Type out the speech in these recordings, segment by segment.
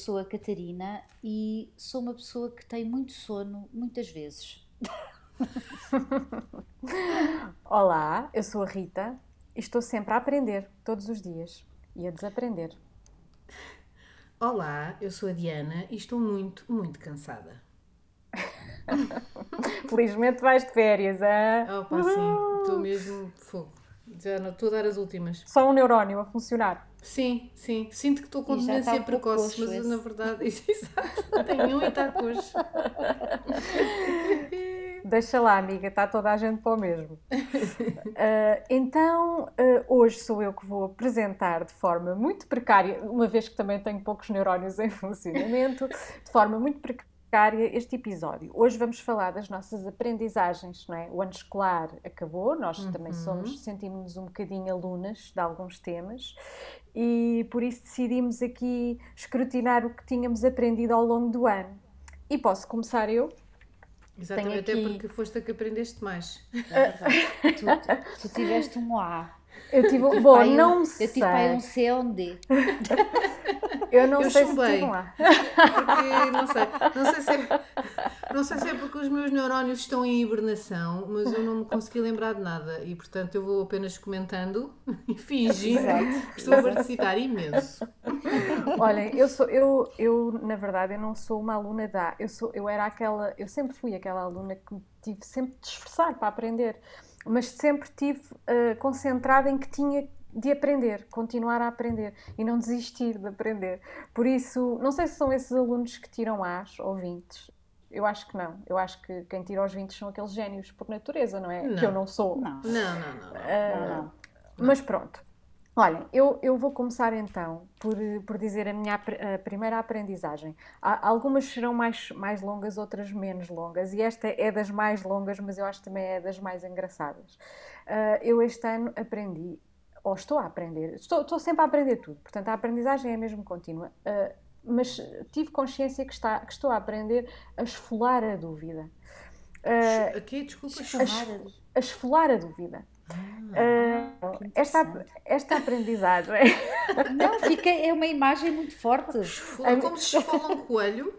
sou a Catarina e sou uma pessoa que tem muito sono muitas vezes. Olá, eu sou a Rita e estou sempre a aprender todos os dias e a desaprender. Olá, eu sou a Diana e estou muito, muito cansada. Felizmente vais de férias, é? Oh, pá, sim, estou mesmo fogo. Já não estou a dar as últimas. Só um neurónio a funcionar. Sim, sim. Sinto que estou com demência precoce, mas esse. na verdade. Exato. Tenho um e está coxo. Deixa lá, amiga, está toda a gente para o mesmo. Ah, então, ah, hoje sou eu que vou apresentar de forma muito precária, uma vez que também tenho poucos neurónios em funcionamento, de forma muito precária este episódio. Hoje vamos falar das nossas aprendizagens, não é? O ano escolar acabou, nós também somos, sentimos-nos um bocadinho alunas de alguns temas e por isso decidimos aqui escrutinar o que tínhamos aprendido ao longo do ano. E posso começar eu? Exatamente, até aqui- porque foste a que aprendeste mais. É verdade. tu, tu tiveste um A. Eu tive, bom, pai um- não eu sei. tive pai um C ou um D. Eu não Eu sei se chumbei. tive lá. Porque não sei, não sei se é, não sei se é porque os meus neurónios estão em hibernação, mas eu não me consegui lembrar de nada e portanto eu vou apenas comentando e fingindo que estou a participar imenso. Olhem, eu sou, eu, eu na verdade eu não sou uma aluna da, eu sou, eu era aquela, eu sempre fui aquela aluna que me tive sempre de esforçar para aprender, mas sempre tive eh, concentrada em que tinha de aprender, continuar a aprender e não desistir de aprender. Por isso, não sei se são esses alunos que tiram As ou 20. Eu acho que não. Eu acho que quem tira os 20 são aqueles génios por natureza, não é? Não. Que eu não sou. Não, Não, não, não. não. não, não. Mas pronto. Olhem, eu, eu vou começar então por, por dizer a minha a primeira aprendizagem. Há- algumas serão mais, mais longas, outras menos longas, e esta é das mais longas, mas eu acho que também é das mais engraçadas. Ah, eu este ano aprendi, ou estou a aprender, estou, estou sempre a aprender tudo, portanto a aprendizagem é mesmo contínua, ah, mas tive consciência que, está, que estou a aprender a esfolar a dúvida. Ah, Aqui, desculpa, Esfolar. a esfolar a dúvida. Ah, que esta, esta aprendizagem Não, fica, é uma imagem muito forte. Como se esfola um coelho.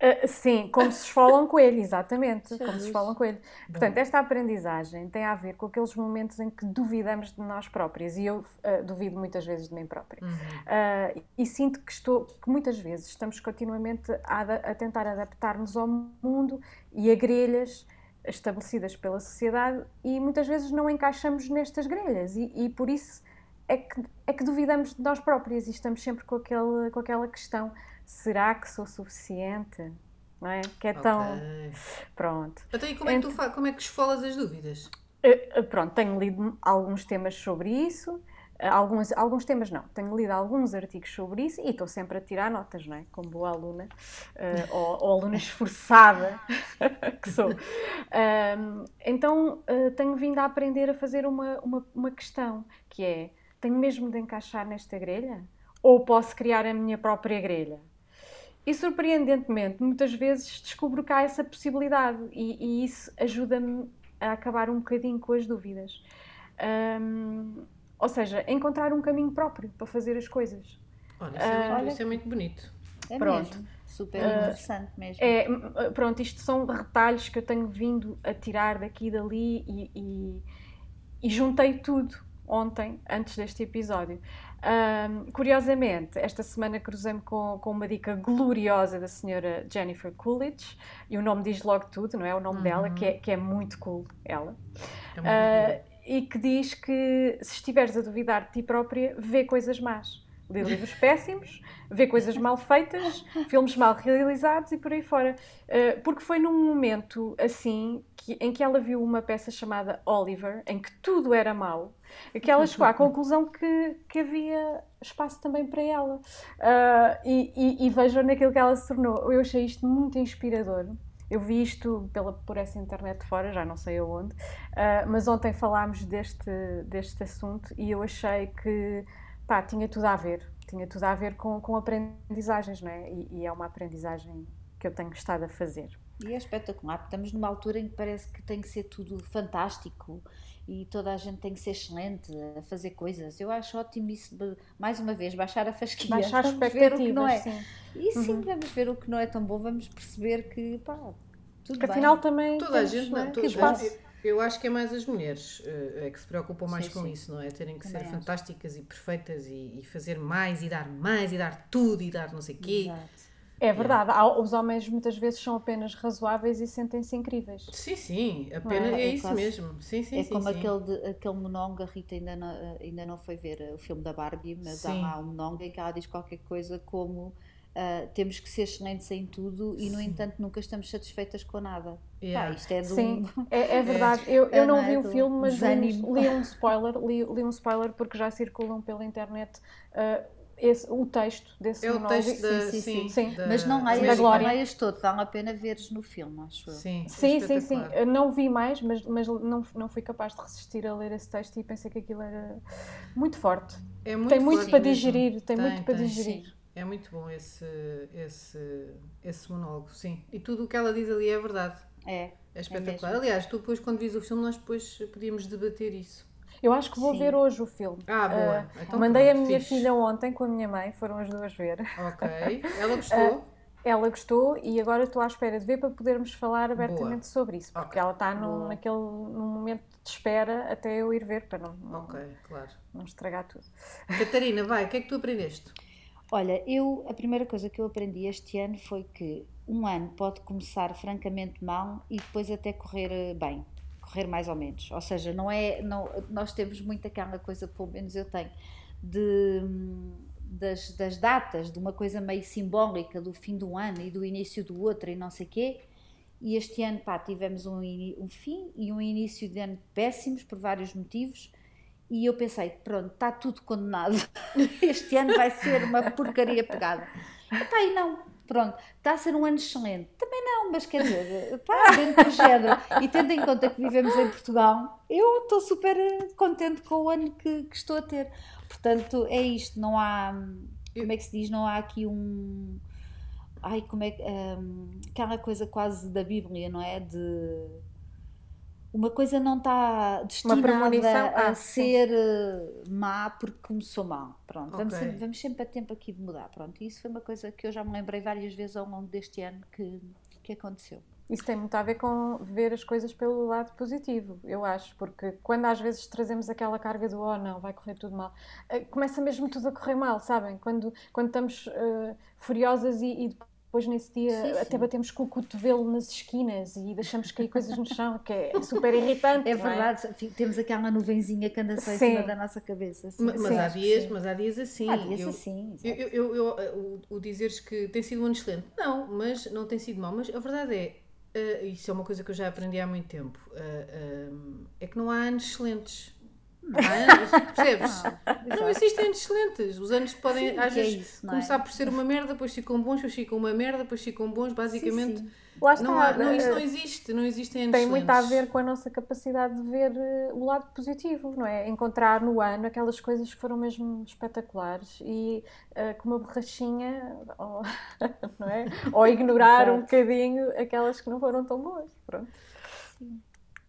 Ah, sim, como se esfola um coelho, exatamente, como se esfola um coelho. Portanto, esta aprendizagem tem a ver com aqueles momentos em que duvidamos de nós próprias e eu ah, duvido muitas vezes de mim própria. Ah, e sinto que estou, que muitas vezes estamos continuamente a, a tentar adaptar-nos ao mundo e a grelhas estabelecidas pela sociedade e muitas vezes não encaixamos nestas grelhas e, e por isso é que, é que duvidamos de nós próprias e estamos sempre com, aquele, com aquela questão: será que sou suficiente? Não é? Que é tão. Ok. Pronto. Então, e como é que tu como é que esfolas as dúvidas? Uh, uh, pronto, tenho lido alguns temas sobre isso, alguns, alguns temas não, tenho lido alguns artigos sobre isso e estou sempre a tirar notas, não é? Como boa aluna, uh, ou, ou aluna esforçada que sou. Então uh, tenho vindo a aprender a fazer uma, uma, uma questão, que é, tenho mesmo de encaixar nesta grelha? Ou posso criar a minha própria grelha? E surpreendentemente, muitas vezes descubro que há essa possibilidade e, e isso ajuda-me a acabar um bocadinho com as dúvidas. Ou seja, encontrar um caminho próprio para fazer as coisas. Olha, isso, é muito, Olha. isso é muito bonito. É Pronto. mesmo. Super interessante mesmo. É, hum, pronto, isto são retalhos que eu tenho vindo a tirar daqui e dali e, e- e juntei tudo ontem, antes deste episódio. Curiosamente, esta semana cruzei-me com, com uma dica gloriosa da senhora Jennifer Coolidge, e o nome diz logo tudo, não é? O nome dela, que é, que é muito cool, ela. É muito Ah, bonito. E que diz que se estiveres a duvidar de ti própria, vê coisas más. Lê livros péssimos, vê coisas mal feitas, filmes mal realizados e por aí fora. Ah, porque foi num momento assim que- em que ela viu uma peça chamada Oliver, em que tudo era mau, que ela chegou à conclusão que, que havia espaço também para ela. Ah, e, e, e vejam naquilo que ela se tornou. Eu achei isto muito inspirador. Eu vi isto pela, por essa internet fora, já não sei aonde, ah, mas ontem falámos deste, deste assunto e eu achei que pá, tinha tudo a ver, tinha tudo a ver com, com aprendizagens, não é? E, e é uma aprendizagem que eu tenho estado a fazer. E é espetacular, estamos numa altura em que parece que tem que ser tudo fantástico e toda a gente tem que ser excelente a fazer coisas. Eu acho ótimo isso, de, mais uma vez, baixar a fasquia. Baixar vamos ver o que não é. sim. E sim, vamos ver o que não é tão bom, vamos perceber que, pá, tudo Porque bem. afinal também Toda a gente, não é? que toda- eu, acho que é mais as mulheres eh, é que se preocupam mais Sim, com sim. isso, não é? Terem que Também ser acho. fantásticas e perfeitas e, e fazer mais e dar mais e dar tudo e dar não sei o quê. Exato. É verdade, há- os homens muitas vezes são apenas razoáveis e sentem-se incríveis. Sim, sim, apenas Não é, é? É isso quase- mesmo. Sim, sim, é sim, como sim. Aquele, de- aquele monólogo, a Rita ainda não, ainda não foi ver eh, o filme da Barbie, mas há Sim. lá um monólogo em que ela diz qualquer coisa como ah, temos que ser excelentes em tudo e, no entanto, nunca estamos satisfeitas com nada. Yeah. Pá, isto é um... Sim, é, é verdade. Eu, É, eu não não é? vi o Do filme, mas li, um- li um spoiler, li, li um spoiler porque já circulam pela internet ah, esse- o texto desse É o monólogo. texto da. sim, Sim, sim, sim. da- Mas não leias, não leias todo, vale a pena veres no filme, acho eu. Sim, é Sim, sim, sim. Eu não vi mais, mas, mas não, não fui capaz de resistir a ler esse texto e pensei que aquilo era muito forte. É muito tem muito forte para mesmo. digerir, tem, Tem, muito para tem. digerir. Sim. É muito bom esse, esse, esse monólogo, sim. E tudo o que ela diz ali é verdade. É. É espetacular. mesmo. Aliás, tu depois, quando vis o filme, nós depois podíamos debater isso. Eu acho que vou Sim. ver hoje o filme. Ah, boa. Ah, Então Mandei a pronto, minha fixe. filha ontem com a minha mãe, foram as duas ver. Ok. Ela gostou? Ela gostou e agora estou à espera de ver para podermos falar abertamente sobre isso, porque Ok. ela está num, Boa. naquele, num momento de espera até eu ir ver, para não, não, ok, claro. não estragar tudo. Catarina, vai, o que é que tu aprendeste? Olha, eu a primeira coisa que eu aprendi este ano foi que um ano pode começar francamente mal e depois até correr eh, bem, correr mais ou menos. Ou seja, não é, não, nós temos muito aquela coisa, pelo menos eu tenho, de das, das datas, de uma coisa meio simbólica do fim do ano e do início do outro e não sei quê. E este ano, pá, tivemos um, um fim e um início de ano péssimos por vários motivos. E eu pensei, pronto, está tudo condenado. Este ano vai ser uma porcaria pegada. Epá, e não, pronto, está a ser um ano excelente. Também não, mas quer dizer, pá, dentro do género. E tendo em conta que vivemos em Portugal, eu estou super eh, contente com o ano que, que estou a ter. Portanto, é isto, não há, como é que se diz, não há aqui um... Ai, como é que... hum, aquela coisa quase da Bíblia, não é? De... Uma coisa não está destinada premonição? a Ah, sim. ser eh, má porque começou mal. Pronto, vamos, Ok. sempre, vamos sempre a tempo aqui de mudar. Pronto, e isso foi uma coisa que eu já me lembrei várias vezes ao longo deste ano que, que aconteceu. Isso tem muito a ver com ver as coisas pelo lado positivo, eu acho, porque quando às vezes trazemos aquela carga do oh não, vai correr tudo mal, eh, começa mesmo tudo a correr mal, sabem? Quando, quando estamos eh, furiosas e, e depois nesse dia Sim, até sim. batemos com o cotovelo nas esquinas e deixamos cair coisas no chão, que é super irritante. É não verdade, fi- temos aquela nuvenzinha que anda só em cima da nossa cabeça. Mas, sim, há dias, mas há dias assim. Há dias eu, assim, eu, eu, eu- eu- o, o dizeres que tem sido um ano excelente. Não, mas não tem sido mau. Mas a verdade é, eh, isso é uma coisa que eu já aprendi há muito tempo, eh, eh, é que não há anos excelentes. Não anos, percebes? Não, Não existem anos excelentes. Os anos podem, Sim, às é vezes, isso, não é? começar por ser uma merda, depois ficam bons, depois ficam uma merda, depois ficam bons. Basicamente, Sim, sim. Lá está, Não há, não, isso eh, não existe. Não existem anos tem muito a excelentes. ver com a nossa capacidade de ver eh, o lado positivo, não é? Encontrar no ano aquelas coisas que foram mesmo espetaculares e eh, com uma borrachinha, ou, não é? Ou ignorar um bocadinho aquelas que não foram tão boas. Pronto.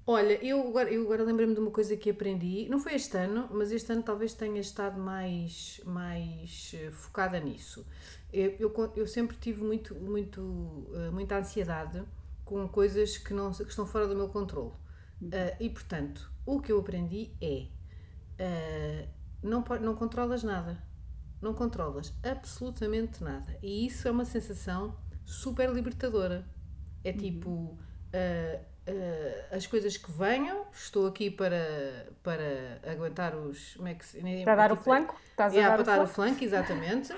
Olha, eu agora, eu agora lembrei-me de uma coisa que aprendi, não foi este ano, mas este ano talvez tenha estado mais, mais eh, focada nisso. Eu, eu, eu sempre tive muito, muito, eh, muita ansiedade com coisas que, não, que estão fora do meu controle. Eh, e portanto, o que eu aprendi é eh, não, não controlas nada. Não controlas absolutamente nada. E isso é uma sensação super libertadora. É tipo, ah, ah, as coisas que venham, estou aqui para, para aguentar os. Como é que se, nem- Para dar o flanco, estás Yeah, a dar para dar o o flanco. exatamente.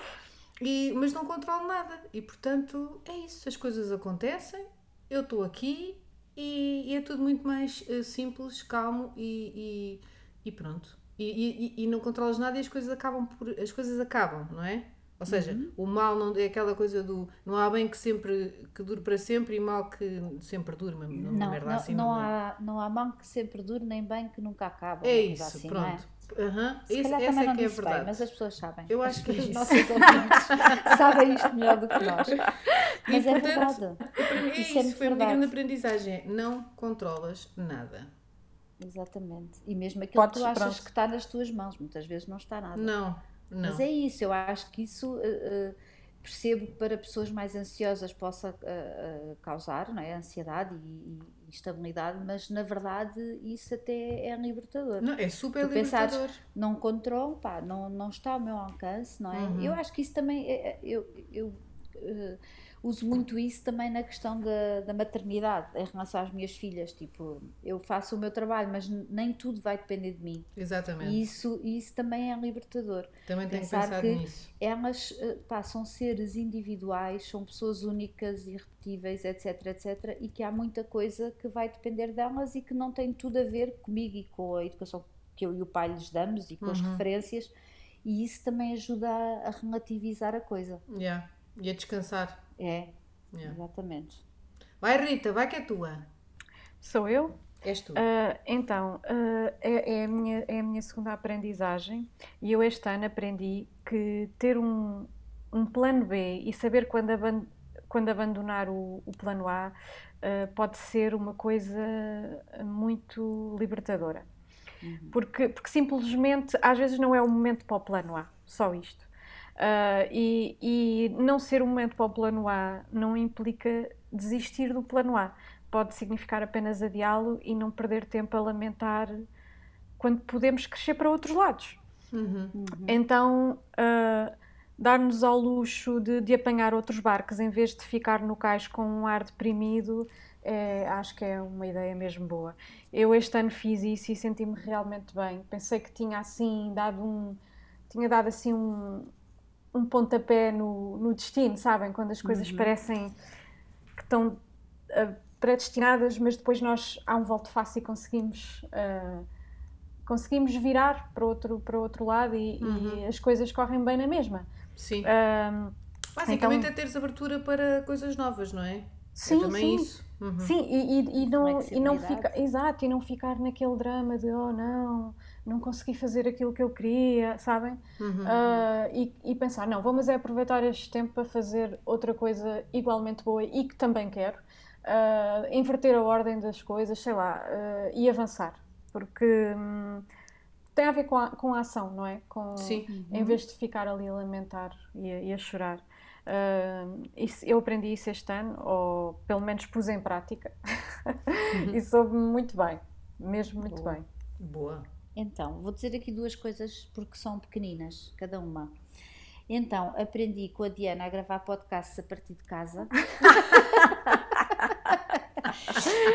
E, mas não controlo nada. E portanto, é isso. As coisas acontecem, eu estou aqui e, e é tudo muito mais eh, simples, calmo e, e, e pronto. E- e não controlas nada e as coisas acabam por. As coisas acabam, não é? Ou seja, Uhum. o mal não é aquela coisa do não há bem que sempre que dure para sempre e mal que sempre dure, uma, uma Não, merda não, assim. não, é? há, não há mão que sempre dure, nem bem que nunca acaba. É uma isso, assim, não é? pronto. Aham, Se isso- calhar essa também é não que é verdade. bem, mas as pessoas sabem. Eu acho que é Os nossos ouvintes sabem isto melhor do que nós. Mas é portanto, verdade. Para mim, é Isso é isso, foi a minha verdade. grande aprendizagem. é Não controlas nada. Exatamente. E mesmo aquilo Podes, que tu achas pronto. que está nas tuas mãos, muitas vezes não está nada. Não, não. Mas é isso, eu acho que isso eh, percebo que para pessoas mais ansiosas possa eh, causar não é? ansiedade e, e instabilidade, mas na verdade isso até é libertador. Não, é super Tu pensares- libertador. Não controlo, pá, não, não está ao meu alcance, não é? Uhum. Eu acho que isso também, é- eu, eu uso muito isso também na questão da, da maternidade, em relação às minhas filhas, tipo, eu faço o meu trabalho, mas nem tudo vai depender de mim. Exatamente. E isso, isso também é libertador Também tenho pensar pensado que- nisso. elas eh, pá, são seres individuais, são pessoas únicas, irrepetíveis, etc, etc, e que há muita coisa que vai depender delas e que não tem tudo a ver comigo e com a educação que eu e o pai lhes damos e com as Uhum. referências, e isso também ajuda a, a relativizar a coisa. Yeah. E a descansar. É, Yeah. exatamente. Vai, Rita, vai que é tua. Sou eu? És tu. Ah, então, ah, é, é a minha, é a minha segunda aprendizagem e eu este ano aprendi que ter um, um plano B e saber quando, aban- quando abandonar o, o plano A ah, pode ser uma coisa muito libertadora. Porque, porque simplesmente às vezes não é o momento para o plano A, só isto. Ah, e, e não ser o momento para o plano A não implica desistir do plano A. Pode significar apenas adiá-lo e não perder tempo a lamentar quando podemos crescer para outros lados. Uhum. Então, ah, dar-nos ao luxo de, de apanhar outros barcos em vez de ficar no cais com um ar deprimido, é, acho que é uma ideia mesmo boa. Eu este ano fiz isso e senti-me realmente bem. Pensei que tinha assim dado um, tinha dado assim um, um pontapé no, no destino, sabem? Quando as coisas parecem que estão ah, predestinadas, mas depois nós há um volto fácil e conseguimos ah, conseguimos virar para outro, para outro lado e, e as coisas correm bem na mesma. Sim. Ahm, Basicamente então- é teres abertura para coisas novas, não é? sim, é também sim. isso. Uhum. Sim, e, e- e não, e não fica, exato, e não ficar naquele drama de oh não, não consegui fazer aquilo que eu queria, sabem? Uhum. Ah, e, e pensar, não, vamos é aproveitar este tempo para fazer outra coisa igualmente boa e que também quero, Ah, inverter a ordem das coisas, sei lá, ah, e avançar, porque hum, tem a ver com a, com a ação, não é? Com, Sim. Em vez de ficar ali a lamentar e a, e a chorar. Ah, isso- eu aprendi isso este ano, ou pelo menos pus em prática, e soube muito bem, mesmo muito Boa. bem. Boa. Então, vou dizer aqui duas coisas porque são pequeninas, cada uma. Então, aprendi com a Diana a gravar podcasts a partir de casa.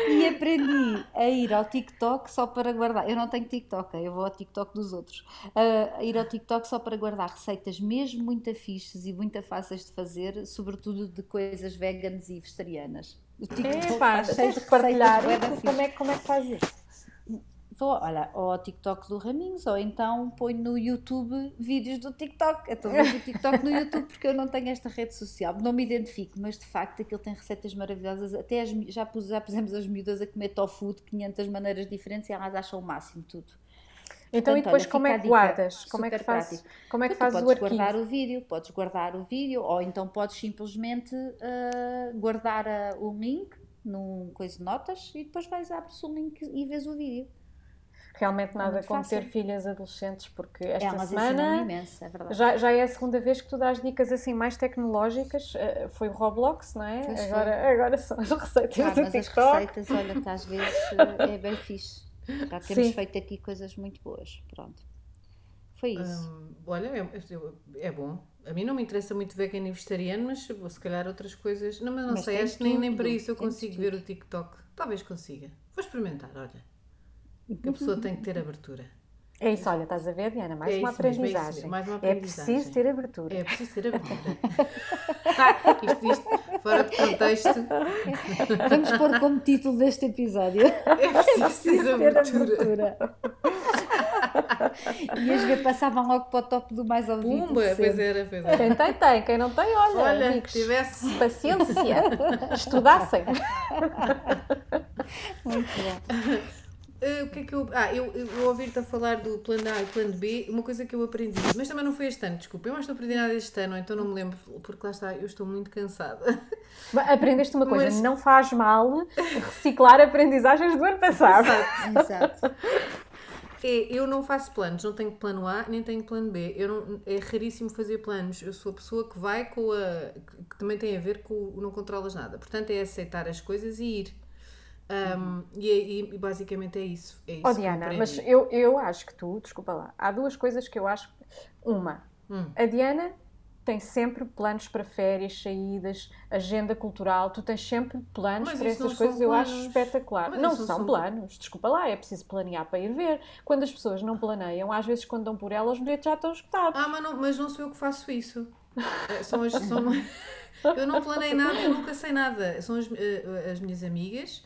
e aprendi a ir ao TikTok só para guardar. Eu não tenho TikTok, eu vou ao TikTok dos outros. Ah, a ir ao TikTok só para guardar receitas mesmo muito fixes e muito fáceis de fazer, sobretudo de coisas veganas e vegetarianas. O TikTok Epá, está cheio de partilhar como é, como é que faz isso? Vou, olha, ou ao TikTok do Raminhos, ou então ponho no YouTube vídeos do TikTok. Então vejo o TikTok no YouTube porque eu não tenho esta rede social, não me identifico, mas de facto aquilo tem receitas maravilhosas. Até as já, pus, já pusemos as miúdas a comer tofu de 500 maneiras diferentes e elas acham o máximo tudo. Então, e Portanto, depois olha, como é que guardas? Como é que fazes, como é que Então, fazes o podes arquivo? guardar o vídeo, podes guardar o vídeo, ou então podes simplesmente ah, guardar ah, o link num coisa de notas e depois vais abres o link e vês o vídeo. Realmente nada muito como fácil. ter filhas adolescentes, porque esta Elas ensinam semana imenso, é verdade. já, já é a segunda vez que tu dás dicas assim mais tecnológicas. Eh, Foi o Roblox, não é? Pois foi. Agora, agora são as receitas Ah, do mas as TikTok. receitas, olha, que às vezes eh, é bem fixe. Já temos Sim. feito aqui coisas muito boas. Pronto. Foi isso. Hum, olha, é, é bom. A mim não me interessa muito vegan e vegetariano, mas se calhar outras coisas. Não, mas não Mas sei, acho que nem, nem para isso eu consigo tudo. ver o TikTok. Talvez consiga. Vou experimentar, olha. Que a pessoa tem que ter abertura. É isso, olha, estás a ver, Diana? Mais É uma mesmo, é isso aprendizagem. mesmo, mais uma É aprendizagem. preciso ter abertura. É preciso ter abertura. Ah, isto, isto, fora de contexto, Vamos pôr como título deste episódio. é preciso ter Ter abertura. abertura. Ias ver, passavam logo para o top do mais ouvido. Pumba, pois era, pois era. Quem tem, tem. Quem não tem, olha, Olha, amigos, tivesse. paciência. Estudassem. Muito bom. Uh, o que é que eu. Ah, eu, eu, ouvir-te a falar do plano A e plano B, uma coisa que eu aprendi, mas também não foi este ano, desculpa. Eu acho que não aprendi nada este ano, então não me lembro, porque lá está, eu estou muito cansada. Aprendeste uma coisa, Mas- não faz mal reciclar aprendizagens do ano passado. Exato. É, eu não faço planos, não tenho plano A nem tenho plano B. Eu não, é raríssimo fazer planos. Eu sou a pessoa que vai com a. que também tem a ver com o não controlas nada. Portanto, é aceitar as coisas e ir. Um, e, e- e basicamente é isso. É isso Oh Diana, mas eu, eu acho que tu, desculpa lá, há duas coisas que eu acho. Uma, Hum. a Diana tem sempre planos para férias, saídas, agenda cultural, tu tens sempre planos Mas para essas coisas, eu acho espetacular. Mas não são são- planos, desculpa lá, é preciso planear para ir ver. Quando as pessoas não planeiam, às vezes quando dão por elas, os bilhetes já estão esgotados. Ah, mas não, mas não sou eu que faço isso. É, São as, são, eu não planei nada, eu nunca sei nada. São as, eh, as minhas amigas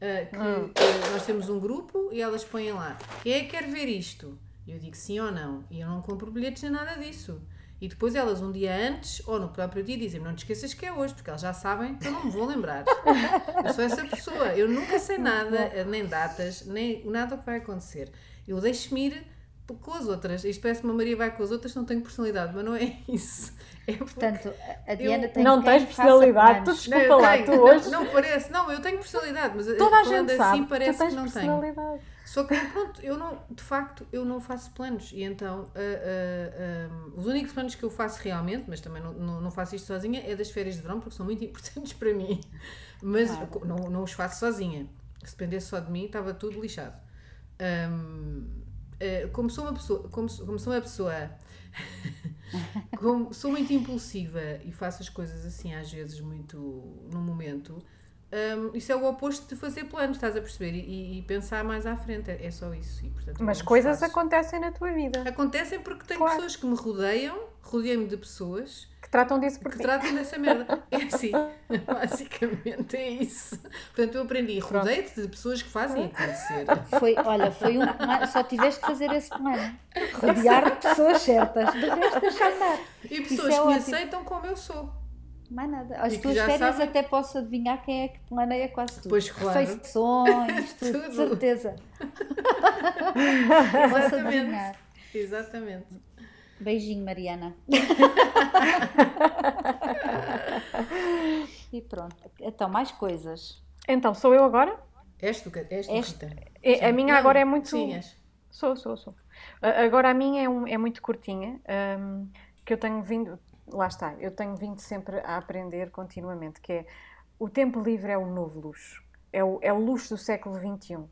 que Hum. eh, nós temos um grupo e elas põem lá. Quem é que quer ver isto? Eu digo sim ou não. E eu não compro bilhetes nem nada disso. E depois elas, um dia antes ou no próprio dia, dizem: Não te esqueças que é hoje, porque elas já sabem que eu não me vou lembrar. Eu sou essa pessoa. Eu nunca sei nada, nem datas, nem nada o que vai acontecer. Eu deixo-me ir com as outras. Isto parece que uma Maria vai com as outras, não tenho personalidade, mas não é isso. É Portanto, a Diana Eu- tem não tens personalidade, tu desculpa eu lá, tenho. tu Não, hoje. Não, parece, não, eu tenho personalidade, mas Toda a gente sabe, assim tu parece tens que não tenho. Só que pronto, eu não, de facto, eu não faço planos e então ah, ah, ah, os únicos planos que eu faço realmente, mas também não, não, não faço isto sozinha, é das férias de verão porque são muito importantes para mim. Mas Claro. não, não os faço sozinha. Se dependesse só de mim, estava tudo lixado. Ahm, ah, como sou uma pessoa, como, sou- como sou uma pessoa, como sou muito impulsiva e faço as coisas assim às vezes muito no momento. Hum, isso é o oposto de fazer planos, estás a perceber? E, e pensar mais à frente, é, é só isso. E, portanto, Mas coisas faço. acontecem na tua vida acontecem porque tenho Claro. pessoas que me rodeiam, rodeiam-me de pessoas que tratam disso por que ti. tratam dessa merda. É assim, basicamente é isso. Portanto, eu aprendi, rodeio-te de pessoas que fazem acontecer. Foi, olha, foi um só tiveste que fazer esse plano. Rodear de pessoas certas. De resto, deixa andar. E pessoas é que me ótimo. aceitam como eu sou. Mais nada. As E tuas férias sabem- até posso adivinhar quem é que planeia quase tudo. Pois, claro. Refeições, tudo, Tudo. de certeza. posso Exatamente. adivinhar. Exatamente. Beijinho, Mariana. e pronto. Então, mais coisas. Então, sou eu agora? És tu, és tu Rita. É-. A minha Não, agora é muito. Sim, és. Sou, sou, sou. Agora a minha é, um- é muito curtinha, hum, que eu tenho vindo, lá está, eu tenho vindo sempre a aprender continuamente, que é o tempo livre é o novo luxo. É o, é o luxo do século XXI. Hum.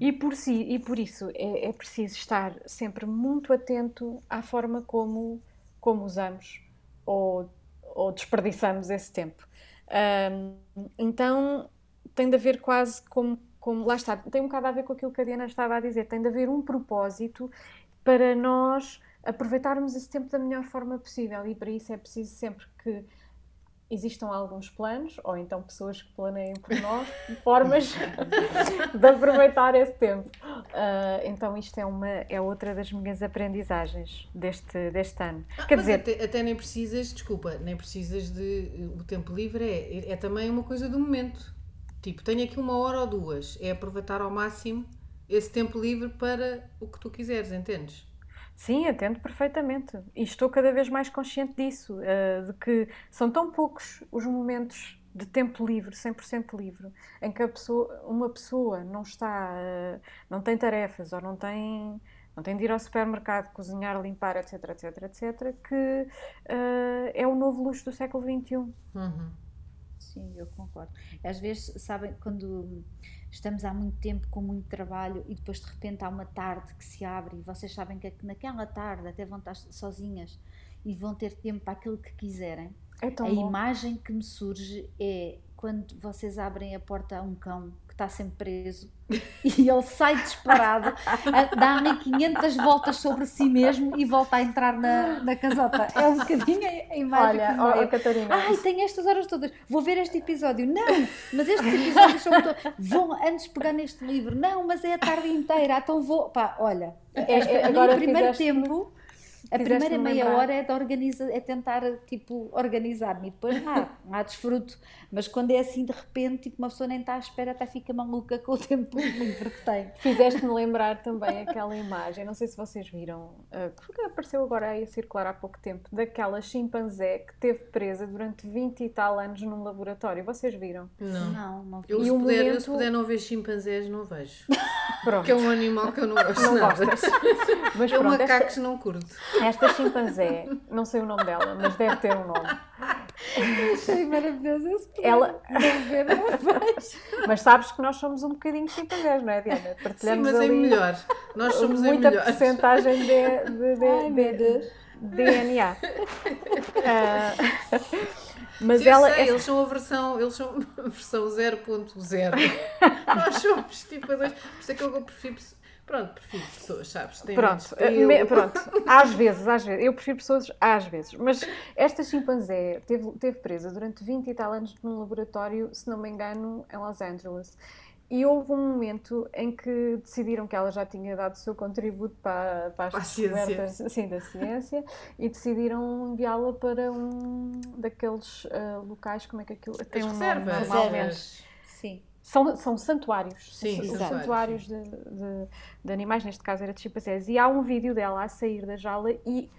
E por, si, e por isso é, é preciso estar sempre muito atento à forma como, como usamos ou, ou desperdiçamos esse tempo. Hum, então tem de haver quase como, como. Lá está, tem um bocado a ver com aquilo que a Diana estava a dizer, tem de haver um propósito para nós aproveitarmos esse tempo da melhor forma possível e para isso é preciso sempre que existam alguns planos ou então pessoas que planeiem por nós formas de aproveitar esse tempo. Ah, então isto é uma é outra das minhas aprendizagens deste deste ano. Ah, Quer mas dizer, até, até nem precisas, desculpa, nem precisas de. O tempo livre é, é também uma coisa do momento. Tipo, tenho aqui uma hora ou duas. É aproveitar ao máximo esse tempo livre para o que tu quiseres, entendes? Sim, entendo perfeitamente. E estou cada vez mais consciente disso, eh, de que são tão poucos os momentos de tempo livre, 100% livre, em que a pessoa, uma pessoa não está, eh, não tem tarefas ou não tem, não tem de ir ao supermercado, cozinhar, limpar, etc, etc, etc, que eh, é o novo luxo do século XXI. Uhum. Sim, eu concordo. Às vezes, sabem, quando estamos há muito tempo com muito trabalho e depois de repente há uma tarde que se abre e vocês sabem que naquela tarde até vão estar sozinhas e vão ter tempo para aquilo que quiserem. É a bom. imagem que me surge é quando vocês abrem a porta a um cão está sempre preso e ele sai disparado, dá ali 500 voltas sobre si mesmo e volta a entrar na, na casota. É um bocadinho a imagem Olha, que olha, Catarina. Ai, tem estas horas todas, vou ver este episódio. Não, mas estes episódios são todos. Vão antes pegar neste livro. Não, mas é a tarde inteira, então vou. Pá, olha, esta, é, ali agora o primeiro fizeste- tempo. A primeira meia lembrar. hora é, de organiza, é tentar tipo, organizar-me e depois ah, há desfruto. Mas quando é assim de repente, tipo, uma pessoa nem está à espera, até fica maluca com o tempo livre que tem. Fizeste-me lembrar também aquela imagem, não sei se vocês viram, uh, que apareceu agora aí a circular há pouco tempo, daquela chimpanzé que teve presa durante 20 e tal anos num laboratório. Vocês viram? Não. Não, não vi. Eu, se, puder, eu, momento- se puder não ver chimpanzés, não vejo. Pronto. Porque é um animal que eu não gosto Não nada. gostas. Mas Eu pronto, macacos não curto. Esta, chimpanzé, não sei o nome dela, mas deve ter um nome. Achei maravilhoso esse Ela, ver, mas sabes que nós somos um bocadinho chimpanzés, não é, Diana? Sim, Partilhamos mas é ali melhor. Nós somos muita porcentagem de, de, de, Ai, de-. DNA. Ah, mas Sim, eu ela sei, é eles são a versão, eles são a versão 0.0. Nós somos tipo a dois. Por isso é que eu prefiro. Pronto, prefiro pessoas, sabes? Menos Pronto, me- pronto, às vezes, às vezes, eu prefiro pessoas às vezes, mas esta chimpanzé teve, teve presa durante 20 e tal anos num laboratório, se não me engano, em Los Angeles. E houve um momento em que decidiram que ela já tinha dado o seu contributo para, para as Para a ciência. descobertas assim, da ciência e decidiram enviá-la para um daqueles ah, locais, como é que aquilo tem As um nome reservas. normalmente. Reservas. São, são santuários. Sim, são santuários, de, de- de animais, neste caso era de chimpanzés. E há um vídeo dela a sair da jaula e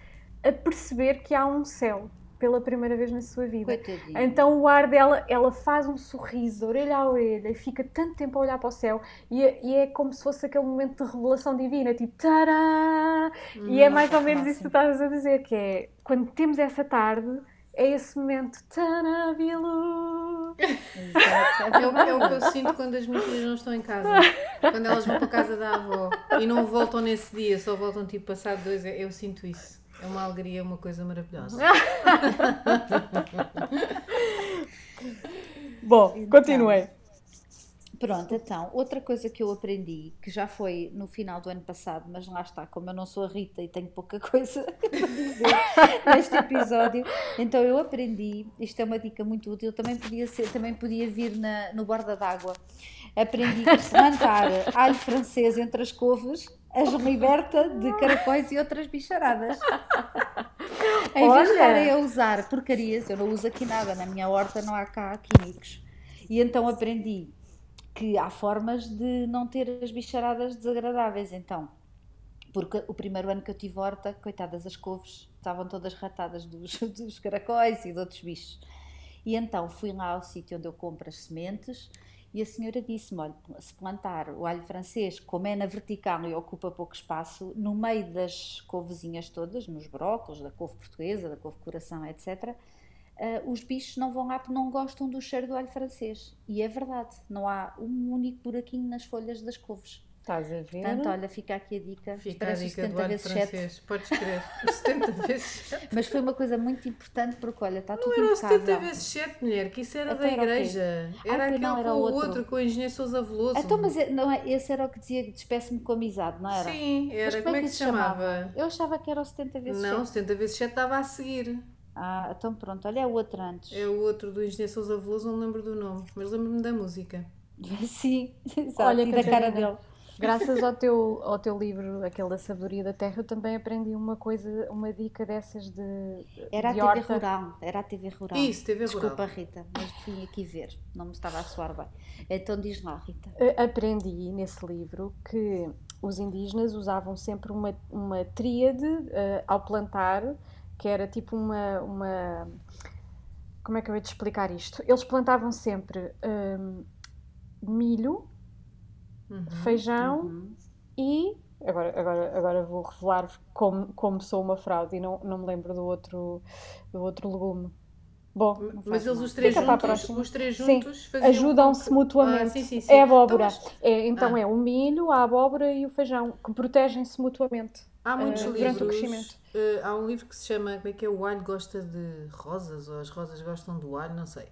a perceber que há um céu pela primeira vez na sua vida. Coitadinha. Então o ar dela, ela faz um sorriso, orelha a orelha, e fica tanto tempo a olhar para o céu, e é, e é como se fosse aquele momento de revelação divina, tipo tará! E é mais ou menos isso que tu estás a dizer, que é quando temos essa tarde, é esse momento tará, Bilu! É o, é o que eu sinto quando as minhas filhas não estão em casa. Quando elas vão para a casa da avó e não voltam nesse dia, só voltam tipo passado dois. Eu sinto isso. É uma alegria, uma coisa maravilhosa. Bom, Então. Pronto, então, outra coisa que eu aprendi, que já foi no final do ano passado, mas lá está, como eu não sou a Rita e tenho pouca coisa para dizer neste episódio, então eu aprendi, isto é uma dica muito útil, também podia, ser, também podia vir na, no borda d'água. Aprendi que plantar alho francês entre as couves as liberta de caracóis e outras bicharadas. Em vez de estarem a usar porcarias, eu não uso aqui nada, na minha horta não há cá químicos. E então aprendi que há formas de não ter as bicharadas desagradáveis. Então, porque o primeiro ano que eu tive horta, coitadas as couves, estavam todas ratadas dos, dos caracóis e de outros bichos. E então fui lá ao sítio onde eu compro as sementes e a senhora disse-me: olha, se plantar o alho francês, como é na vertical e ocupa pouco espaço, no meio das couvezinhas todas, nos brócolos, da couve portuguesa, da couve coração, etc., ah, os bichos não vão lá porque não gostam do cheiro do alho francês. E é verdade, não há um único buraquinho nas folhas das couves. Estás a ver? Portanto, olha, fica aqui a dica. Fica a dica 70 do alho vezes 7. francês. Podes crer. 70 vezes 7. Mas foi uma coisa muito importante porque, olha, está tudo Não era o 70 impecável. vezes 7, mulher, que isso era Então da igreja. Ah, Era pois aquele não, era com o outro. outro, com o engenheiro Sousa Veloso. Então, mas é- não é, esse era o que dizia despeço-me com amizade, não era? Sim, era. Como é que se chamava? Eu achava que era o 70 vezes Não, 7. 70 vezes 7 estava a seguir. Ah, então pronto, olha é o outro antes. É o outro do engenheiro Sousa Veloso, não me lembro do nome, mas lembro-me da música. Sim, exato. Olha, e da cara dele. Graças ao teu, ao teu livro, aquele da Sabedoria da Terra, eu também aprendi uma coisa, uma dica dessas de, Era a de TV horta. Rural. Era a TV Rural. Isso, TV Desculpa, Rural. Rita, mas vim aqui ver. Não me estava a soar bem. Então diz lá, Rita. A- Aprendi nesse livro que os indígenas usavam sempre uma, uma tríade eh, ao plantar, que era tipo uma, uma. Como é que eu ia te explicar isto? Eles plantavam sempre hum, milho, Uhum. feijão Uhum. e. Agora, agora, agora vou revelar como, como sou uma fraude e não, não me lembro do outro, do outro legume. Bom, Mas eles os três juntos, os três Sim, juntos faziam ajudam-se com- mutuamente. Ah, sim, sim, sim. É abóbora. Então, mas É, então Ah. é o milho, a abóbora e o feijão, que protegem-se mutuamente. há muitos eh, durante o livros. crescimento. eh, há um livro que se chama Como é que é? O alho gosta de rosas, ou as rosas gostam do alho, não sei.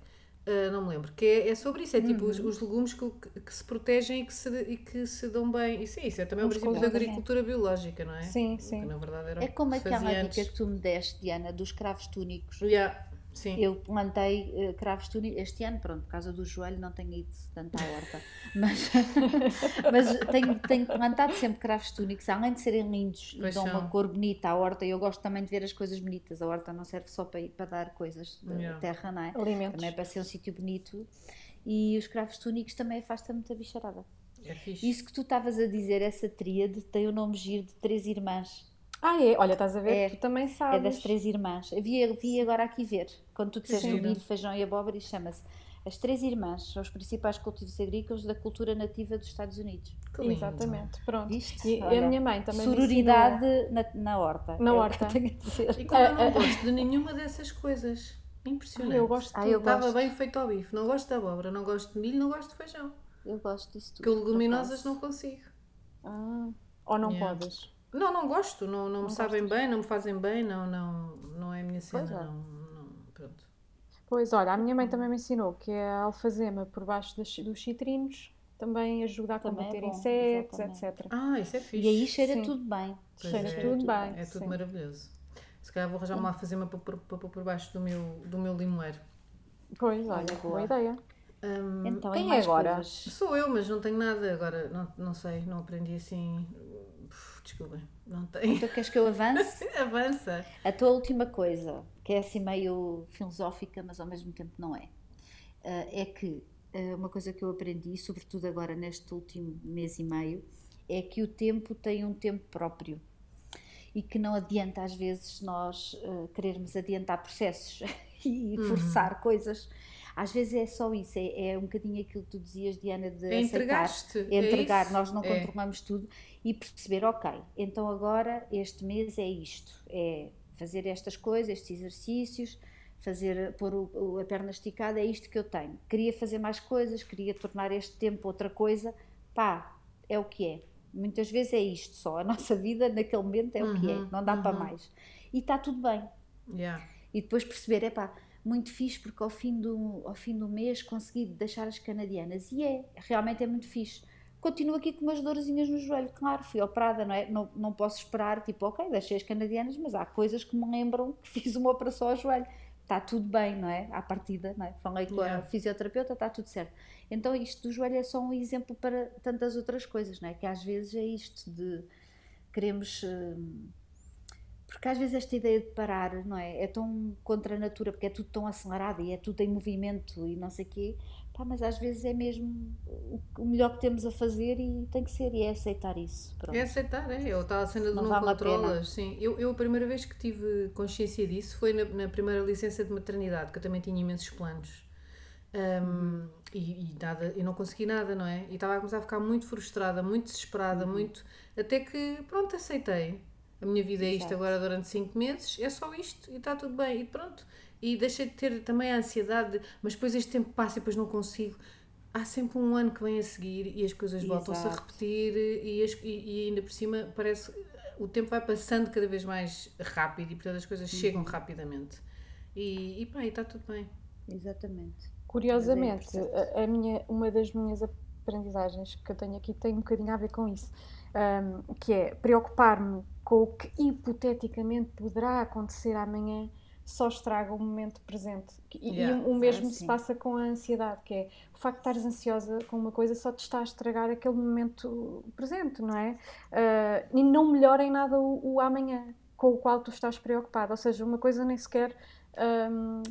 Uh, não me lembro, que é, é sobre isso, é tipo Uhum. os, os legumes que, que, que se protegem e que se, e que se dão bem. Isso, é isso é também o Uns princípio da os agricultura biológica, não é? Sim, Que sim. na verdade era É como que aquela fazia dica que tu me deste, Diana, dos cravos túnicos. Yeah, sim. Eu plantei eh, cravos túnicos este ano, pronto, por causa do joelho não tenho ido tanto à horta, mas, mas tenho, tenho plantado sempre cravos túnicos, além de serem lindos e dão uma cor bonita à horta, eu gosto também de ver as coisas bonitas, a horta não serve só para, para dar coisas da Yeah. terra, não é? Alimentos. Também é para ser um sítio bonito e os cravos túnicos também afastam muita bicharada. É fixe. Isso que tu estavas a dizer, essa tríade, tem o nome giro de três irmãs. Ah, é? Olha, estás a ver? É. Tu também É sabes. das três irmãs. Eu vi, vi agora aqui ver. Quando tu disseste o milho, feijão e abóbora, e chama-se As Três Irmãs são os principais cultivos agrícolas da cultura nativa dos Estados Unidos. Lindo. Exatamente, pronto. Viste? E Olha, a minha mãe também Sororidade na, na horta. Na é horta. que eu tenho a dizer. E como eu não gosto de nenhuma dessas coisas. Impressionante. Ah, eu gosto de Ah, eu. Estava gosto. bem feito ao bife. Não gosto de abóbora, não gosto de milho, não gosto de feijão. Eu gosto disso tudo. Porque leguminosas não consigo. Ah, ou não Yeah. podes. Não, não gosto. Não, não, me Não sabem bem, não me fazem bem, não, não, não é a minha cena. Pois é. Não, não, pronto. Pois, olha, a minha mãe também me ensinou que a alfazema por baixo das- dos citrinos também ajuda a é combater bom, insetos, exatamente. etc. Ah, isso é fixe. E aí cheira Sim. tudo bem. Pois cheira é, tudo bem. É tudo sim. maravilhoso. Se calhar vou arranjar uma fazema para pôr para pôr por baixo do meu, do meu limoeiro. Pois, olha, boa boa. ideia. Hum, Então, quem e é mais agora? coisas? Sou eu, mas não tenho nada agora. Não, não sei, não aprendi assim. Uf, Desculpem, não tenho. Tu queres que eu avance? Avança. A tua última coisa, que é assim meio filosófica, mas ao mesmo tempo não é, ah, é que ah, uma coisa que eu aprendi, sobretudo agora neste último mês e meio, é que o tempo tem um tempo próprio e que não adianta às vezes nós ah, querermos adiantar processos e Uhum. forçar coisas. Às vezes é só isso, é, é um bocadinho aquilo que tu dizias, Diana, de É aceitar é entregar, isso? nós não É. controlamos tudo e perceber, ok, então agora este mês é isto, é fazer estas coisas, estes exercícios, fazer, pôr o- a perna esticada, é isto que eu tenho. Queria fazer mais coisas, queria tornar este tempo outra coisa, pá, é o que é. Muitas vezes é isto só, a nossa vida naquele momento é o que é, Uhum, não dá para uhum. mais. E está tudo bem, Yeah. e depois perceber, é pá, muito fixe porque ao fim, do, ao fim do mês consegui deixar as canadianas. E é, realmente é muito fixe. Continuo aqui com umas dorzinhas no joelho, claro, fui operada, não é? Não, não posso esperar, tipo, ok, deixei as canadianas, mas há coisas que me lembram que fiz uma operação ao joelho. Está tudo bem, não é? À partida, não é? Falei com a Yeah. fisioterapeuta, está tudo certo. Então isto do joelho é só um exemplo para tantas outras coisas, não é? Que às vezes é isto de queremos... hum, porque às vezes esta ideia de parar, não é? É tão contra a natura, porque é tudo tão acelerado e é tudo em movimento e não sei o quê. Pá, mas às vezes é mesmo o- melhor que temos a fazer e tem que ser, e é aceitar isso. Pronto. É aceitar, é. Eu estava a cena de Não não, controlas. Sim. Eu, eu a primeira vez que tive consciência disso foi na, na primeira licença de maternidade, que eu também tinha imensos planos. Um, e, e nada, eu não consegui nada, não é? E estava a começar a ficar muito frustrada, muito desesperada, muito. Até que, pronto, aceitei. A minha vida é isto Exato. agora durante 5 meses, é só isto e está tudo bem. E pronto. E deixei de ter também a ansiedade, de, mas depois este tempo passa e depois não consigo. Há sempre um ano que vem a seguir e as coisas voltam-se a repetir e, as- e- e ainda por cima parece o tempo vai passando cada vez mais rápido e portanto as coisas chegam rapidamente. E, e pá, e está tudo bem. Exatamente. Curiosamente, Mas é a, a minha, uma das minhas aprendizagens que eu tenho aqui tem um bocadinho a ver com isso, Ahm, que é preocupar-me com o que hipoteticamente poderá acontecer amanhã só estraga o momento presente. E, e Yeah. o mesmo Ah, se passa com a ansiedade, que é o facto de estares ansiosa com uma coisa só te está a estragar aquele momento presente, não é? Ah, e não melhora em nada o, o amanhã com o qual tu estás preocupado. Ou seja, uma coisa nem sequer. ahm,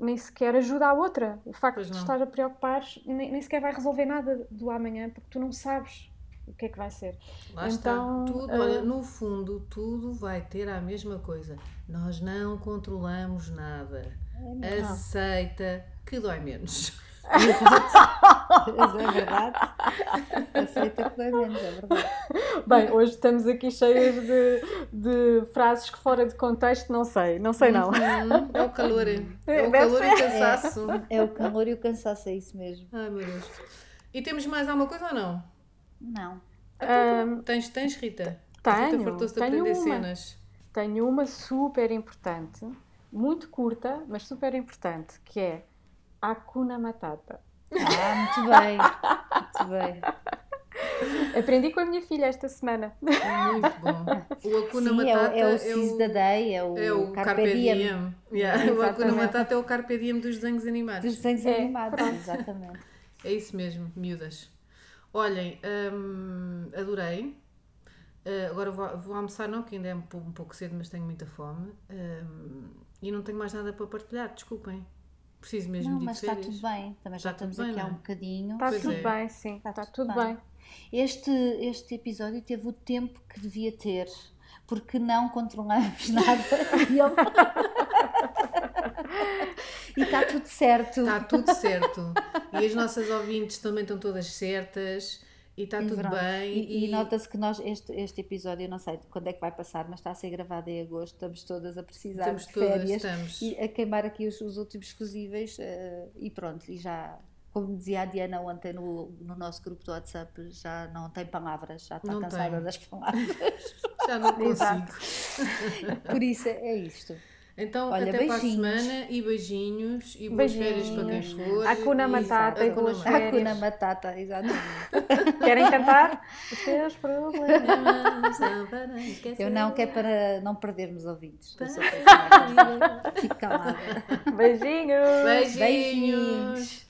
nem sequer ajuda a outra. O facto Pois de não. estar a preocupar nem, nem sequer vai resolver nada do amanhã porque tu não sabes o que é que vai ser. Lá Então, está. Tudo, ah, olha, no fundo, tudo vai ter a mesma coisa. Nós não controlamos nada. Aceita que dói menos. Mas é verdade. Aceita que dói menos, é verdade. Bem, hoje estamos aqui cheias de, de frases que fora de contexto não sei, não sei não. Hum, é o calor. É o Deve calor e o cansaço. É o calor e o cansaço, é isso mesmo. Ai meu Deus. E temos mais alguma coisa ou não? Não. Ahm, Tens, tens Rita? A Rita tenho, fartou-se de tenho aprender uma. cenas. Tenho uma super importante, muito curta, mas super importante, que é Hakuna Matata. Ah, muito bem. Muito bem. Aprendi com a minha filha esta semana. Muito bom. O Hakuna Sim, é, Matata o- é o Seize da Day, é o, é o Carpe, Diem. Yeah, o. Matata é o Carpe Diem dos desenhos animados. Dos desenhos É, animados, exatamente. É isso mesmo, miúdas. Olhem, hum, adorei. Uh, agora vou, vou almoçar, não, que ainda é um, pou- um pouco cedo, mas tenho muita fome. Hum, e não tenho mais nada para partilhar, desculpem. Preciso mesmo Não, de mas está férias. tudo bem. Também já Está tudo estamos bem, aqui há não é? um bocadinho. Está Pois tudo é. bem, sim. Está, Está tudo tudo bem. Este, este episódio teve o tempo que devia ter, porque não controlamos nada. Ele- e está tudo certo. Está tudo certo. e as nossas ouvintes também estão todas certas. E está E tudo bem. E, e nota-se que nós, este, este episódio, eu não sei quando é que vai passar, mas está a ser gravado em agosto, estamos todas a precisar Estamos de todas, férias estamos. e a queimar aqui os, os últimos fusíveis eh, e pronto, e já, como dizia a Diana ontem no, no nosso grupo do WhatsApp, já não tem palavras, já está Não cansada das palavras. Já não consigo. Por isso é isto. Então, Olha, até para a beijinhos. semana e beijinhos e boas férias para quem Beijinhos. for. Hakuna E- Matata e boas Matata. férias. Hakuna Matata, exatamente. Querem cantar? Os seus problemas. Eu não, que é para não perdermos Beijinhos. péssima. Fico calada. Beijinhos. Beijinhos. Beijinhos.